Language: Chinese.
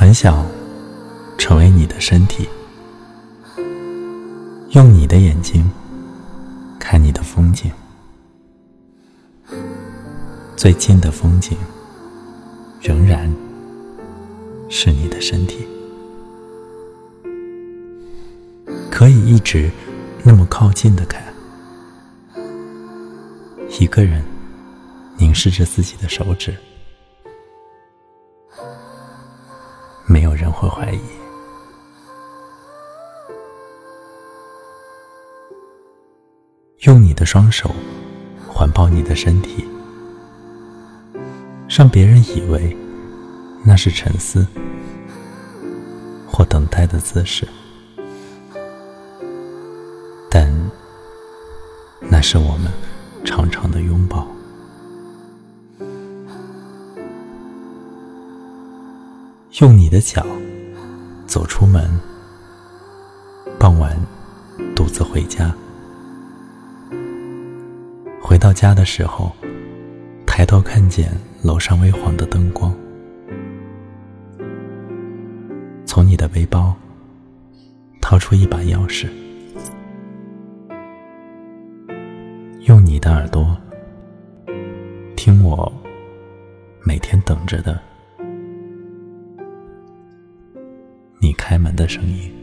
很想，成为你的身体，用你的眼睛看你的风景，最近的风景仍然是你的身体，可以一直那么靠近的看，一个人凝视着自己的手指。没有人会怀疑。用你的双手环抱你的身体，让别人以为那是沉思或等待的姿势，但那是我们长长的拥抱。用你的脚走出门，傍晚独自回家。回到家的时候，抬头看见楼上微黄的灯光。从你的背包掏出一把钥匙，用你的耳朵听我每天等着的。开门的声音。